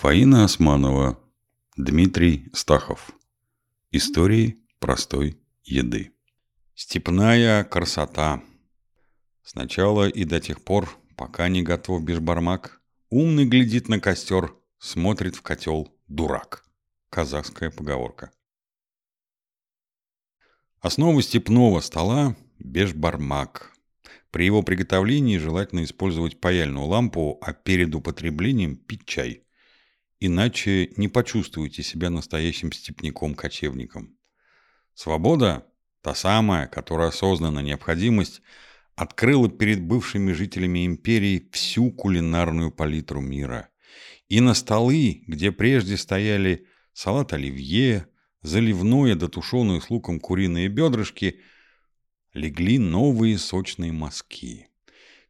Фаина Османова, Дмитрий Стахов. Истории простой еды. Степная красота. Сначала и до тех пор, пока не готов бешбармак, умный глядит на костер, смотрит в котел дурак. Казахская поговорка. Основа степного стола – бешбармак. При его приготовлении желательно использовать паяльную лампу, а перед употреблением пить чай – Иначе не почувствуете себя настоящим степняком-кочевником. Свобода, та самая, которая осознанно необходимость, открыла перед бывшими жителями империи всю кулинарную палитру мира. И на столы, где прежде стояли салат оливье, заливное да тушеные с луком куриные бедрышки, легли новые сочные мазки.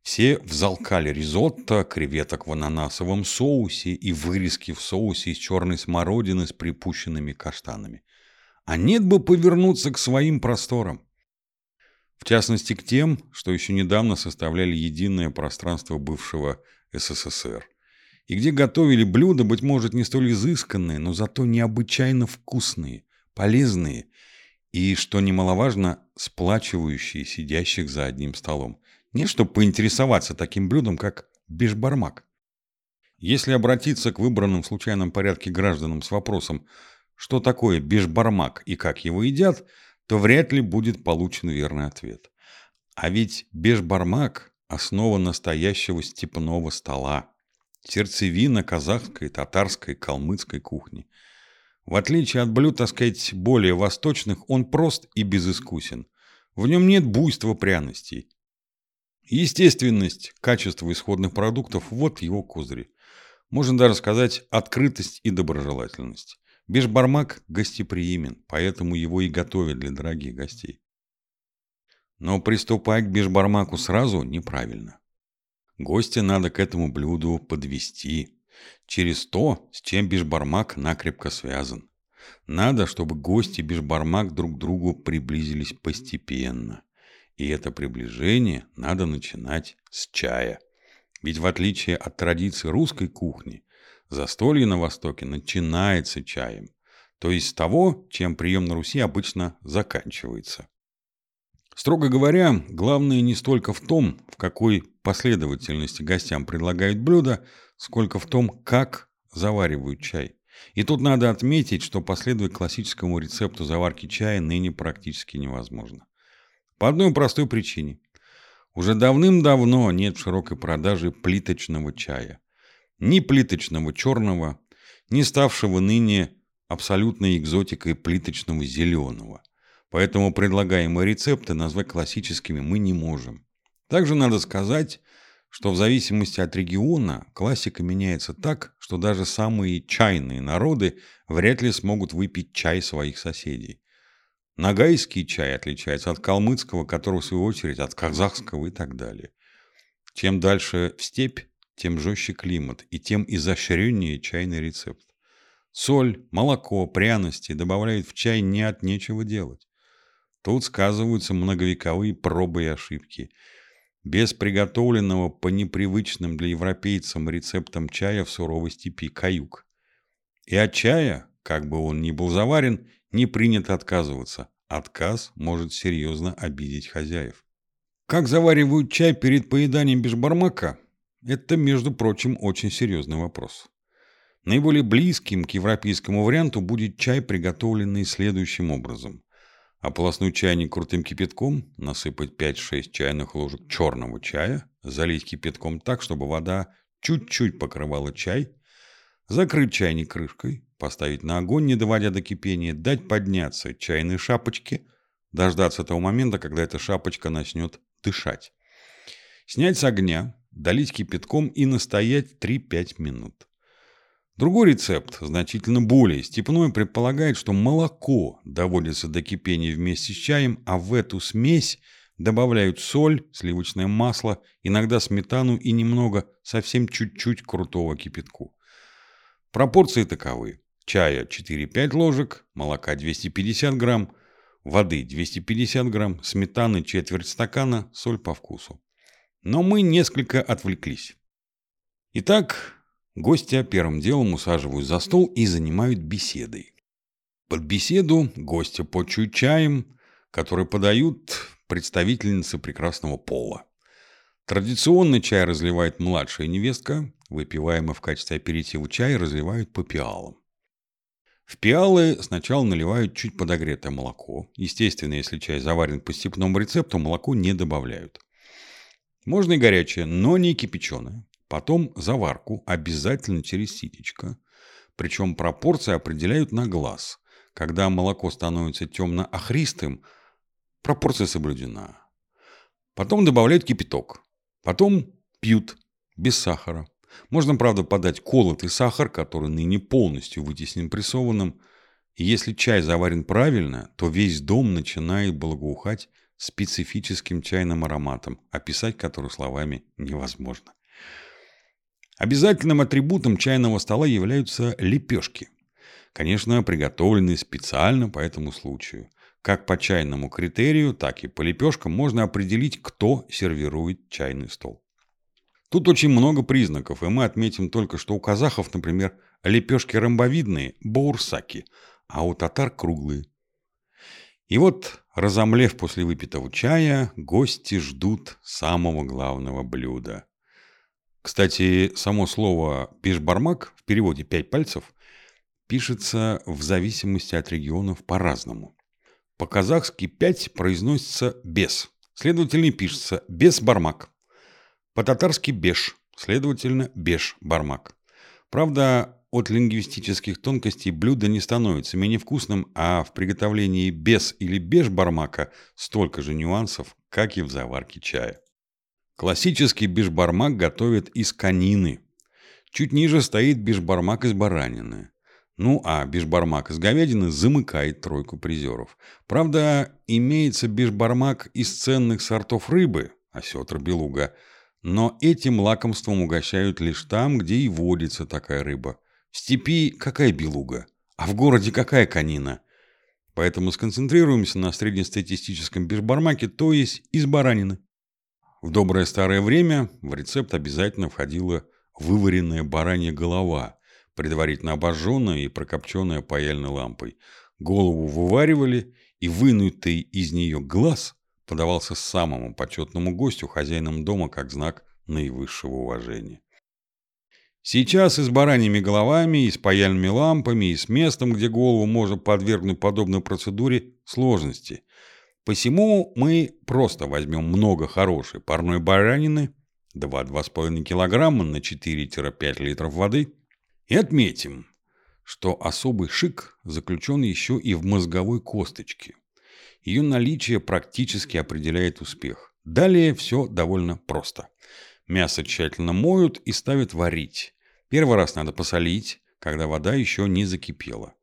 Все взалкали ризотто, креветок в ананасовом соусе и вырезки в соусе из черной смородины с припущенными каштанами. А нет бы повернуться к своим просторам. В частности, к тем, что еще недавно составляли единое пространство бывшего СССР. И где готовили блюда, быть может, не столь изысканные, но зато необычайно вкусные, полезные и, что немаловажно, сплачивающие сидящих за одним столом. Не чтобы поинтересоваться таким блюдом, как бешбармак. Если обратиться к выбранным в случайном порядке гражданам с вопросом, что такое бешбармак и как его едят, то вряд ли будет получен верный ответ. А ведь бешбармак – основа настоящего степного стола, сердцевина казахской, татарской, калмыцкой кухни. В отличие от блюд, так сказать, более восточных, он прост и безыскусен. В нем нет буйства пряностей, Естественность, качество исходных продуктов – вот его козыри. Можно даже сказать открытость и доброжелательность. Бешбармак гостеприимен, поэтому его и готовят для дорогих гостей. Но приступать к бешбармаку сразу неправильно. Гостя надо к этому блюду подвести через то, с чем бешбармак накрепко связан. Надо, чтобы гости бешбармак друг к другу приблизились постепенно. И это приближение надо начинать с чая. Ведь в отличие от традиции русской кухни, застолье на Востоке начинается чаем. То есть с того, чем прием на Руси обычно заканчивается. Строго говоря, главное не столько в том, в какой последовательности гостям предлагают блюдо, сколько в том, как заваривают чай. И тут надо отметить, что последовать классическому рецепту заварки чая ныне практически невозможно. По одной простой причине. Уже давным-давно нет в широкой продаже плиточного чая. Ни плиточного черного, ни ставшего ныне абсолютной экзотикой плиточного зеленого. Поэтому предлагаемые рецепты назвать классическими мы не можем. Также надо сказать, что в зависимости от региона классика меняется так, что даже самые чайные народы вряд ли смогут выпить чай своих соседей. Нагайский чай отличается от калмыцкого, который в свою очередь от казахского и так далее. Чем дальше в степь, тем жестче климат и тем изощреннее чайный рецепт. Соль, молоко, пряности добавляют в чай не от нечего делать. Тут сказываются многовековые пробы и ошибки. Без приготовленного по непривычным для европейцам рецептам чая в суровой степи каюк. И от чая, как бы он ни был заварен, не принято отказываться. Отказ может серьезно обидеть хозяев. Как заваривают чай перед поеданием бешбармака? Это, между прочим, очень серьезный вопрос. Наиболее близким к европейскому варианту будет чай, приготовленный следующим образом. Ополоснуть чайник крутым кипятком, насыпать 5-6 чайных ложек черного чая, залить кипятком так, чтобы вода чуть-чуть покрывала чай, закрыть чайник крышкой, поставить на огонь, не доводя до кипения, дать подняться чайной шапочке, дождаться того момента, когда эта шапочка начнет дышать. Снять с огня, долить кипятком и настоять 3-5 минут. Другой рецепт, значительно более степной, предполагает, что молоко доводится до кипения вместе с чаем, а в эту смесь добавляют соль, сливочное масло, иногда сметану и немного, совсем чуть-чуть крутого кипятку. Пропорции таковы чая 4-5 ложек, молока 250 грамм, воды 250 грамм, сметаны четверть стакана, соль по вкусу. Но мы несколько отвлеклись. Итак, Гостя первым делом усаживают за стол и занимают беседой. Под беседу гостя почуют чаем, который подают представительницы прекрасного пола. Традиционно чай разливает младшая невестка, выпиваемый в качестве аперитива чай разливают по пиалам. В пиалы сначала наливают чуть подогретое молоко. Естественно, если чай заварен по степному рецепту, молоко не добавляют. Можно и горячее, но не кипяченое. Потом заварку обязательно через ситечко. Причем пропорции определяют на глаз. Когда молоко становится темно-охристым, пропорция соблюдена. Потом добавляют кипяток. Потом пьют без сахара. Можно, правда, подать колотый сахар, который ныне полностью вытеснен прессованным. И если чай заварен правильно, то весь дом начинает благоухать специфическим чайным ароматом, описать который словами невозможно. Обязательным атрибутом чайного стола являются лепешки. Конечно, приготовленные специально по этому случаю. Как по чайному критерию, так и по лепешкам можно определить, кто сервирует чайный стол. Тут очень много признаков, и мы отметим только, что у казахов, например, лепешки ромбовидные – баурсаки, а у татар – круглые. И вот, разомлев после выпитого чая, гости ждут самого главного блюда. Кстати, само слово «пешбармак» в переводе «пять пальцев» пишется в зависимости от регионов по-разному. По-казахски «пять» произносится «без», следовательно, пишется «без-бармак». По-татарски «беш», следовательно, «беш-бармак». Правда, от лингвистических тонкостей блюдо не становится менее вкусным, а в приготовлении без или беш бармака столько же нюансов, как и в заварке чая. Классический бешбармак готовят из конины. Чуть ниже стоит бешбармак из баранины. Ну а бешбармак из говядины замыкает тройку призеров. Правда, имеется бешбармак из ценных сортов рыбы, осетр, белуга. Но этим лакомством угощают лишь там, где и водится такая рыба. В степи какая белуга, а в городе какая конина. Поэтому сконцентрируемся на среднестатистическом бешбармаке, то есть из баранины. В доброе старое время в рецепт обязательно входила вываренная баранья голова, предварительно обожженная и прокопченная паяльной лампой. Голову вываривали, и вынутый из нее глаз подавался самому почетному гостю, хозяинам дома, как знак наивысшего уважения. Сейчас и с бараньими головами, и с паяльными лампами, и с местом, где голову можно подвергнуть подобной процедуре, сложности. Посему мы просто возьмем много хорошей парной баранины, 2-2,5 килограмма на 4-5 литров воды, и отметим, что особый шик заключен еще и в мозговой косточке. Ее наличие практически определяет успех. Далее все довольно просто. Мясо тщательно моют и ставят варить. Первый раз надо посолить, когда вода еще не закипела.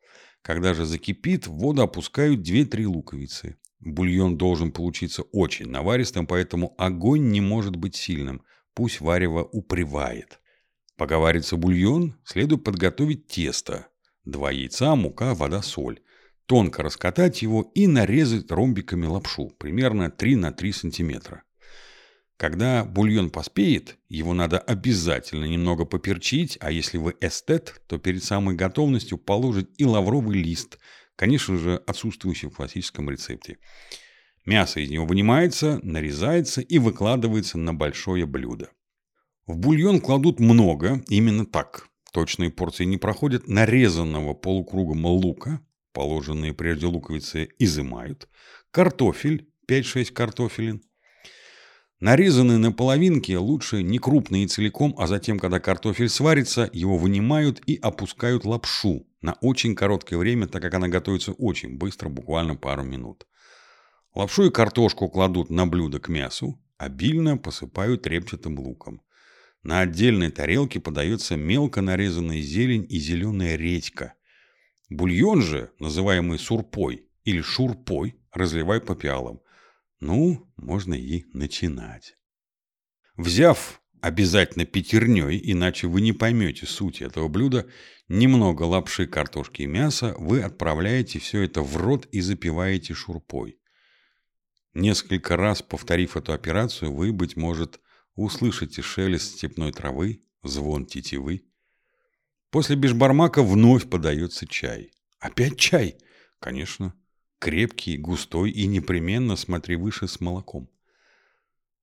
Когда же закипит, в воду опускают 2-3 луковицы. Бульон должен получиться очень наваристым, поэтому огонь не может быть сильным. Пусть варево упревает. Пока варится бульон, следует подготовить тесто. Два яйца, мука, вода, соль. Тонко раскатать его и нарезать ромбиками лапшу, примерно 3 на 3 сантиметра. Когда бульон поспеет, его надо обязательно немного поперчить, а если вы эстет, то перед самой готовностью положить и лавровый лист – конечно же, отсутствующий в классическом рецепте. Мясо из него вынимается, нарезается и выкладывается на большое блюдо. В бульон кладут много, именно так. Точные порции не проходят нарезанного полукругом лука, положенные прежде луковицы изымают, картофель, 5-6 картофелин, Нарезанные на половинки лучше не крупные целиком, а затем, когда картофель сварится, его вынимают и опускают лапшу на очень короткое время, так как она готовится очень быстро, буквально пару минут. Лапшу и картошку кладут на блюдо к мясу, обильно посыпают репчатым луком. На отдельной тарелке подается мелко нарезанная зелень и зеленая редька. Бульон же, называемый сурпой или шурпой, разливают по пиалам. Ну, можно и начинать. Взяв обязательно пятерней, иначе вы не поймете суть этого блюда, немного лапши, картошки и мяса, вы отправляете все это в рот и запиваете шурпой. Несколько раз повторив эту операцию, вы, быть может, услышите шелест степной травы, звон тетивы. После бешбармака вновь подается чай. Опять чай? Конечно. Крепкий, густой и непременно, смотри выше, с молоком.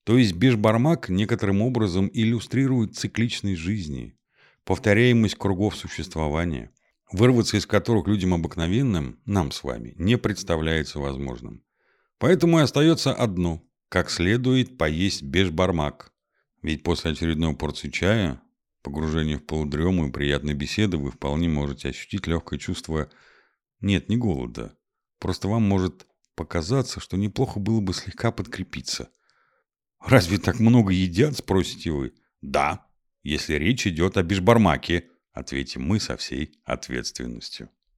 То есть бешбармак некоторым образом иллюстрирует цикличность жизни, повторяемость кругов существования, вырваться из которых людям обыкновенным, нам с вами, не представляется возможным. Поэтому и остается одно – как следует поесть бешбармак. Ведь после очередной порции чая, погружения в полудрему и приятной беседы вы вполне можете ощутить легкое чувство нет, не голода. Просто вам может показаться, что неплохо было бы слегка подкрепиться – «Разве так много едят?» – спросите вы. «Да, если речь идет о бешбармаке», – ответим мы со всей ответственностью.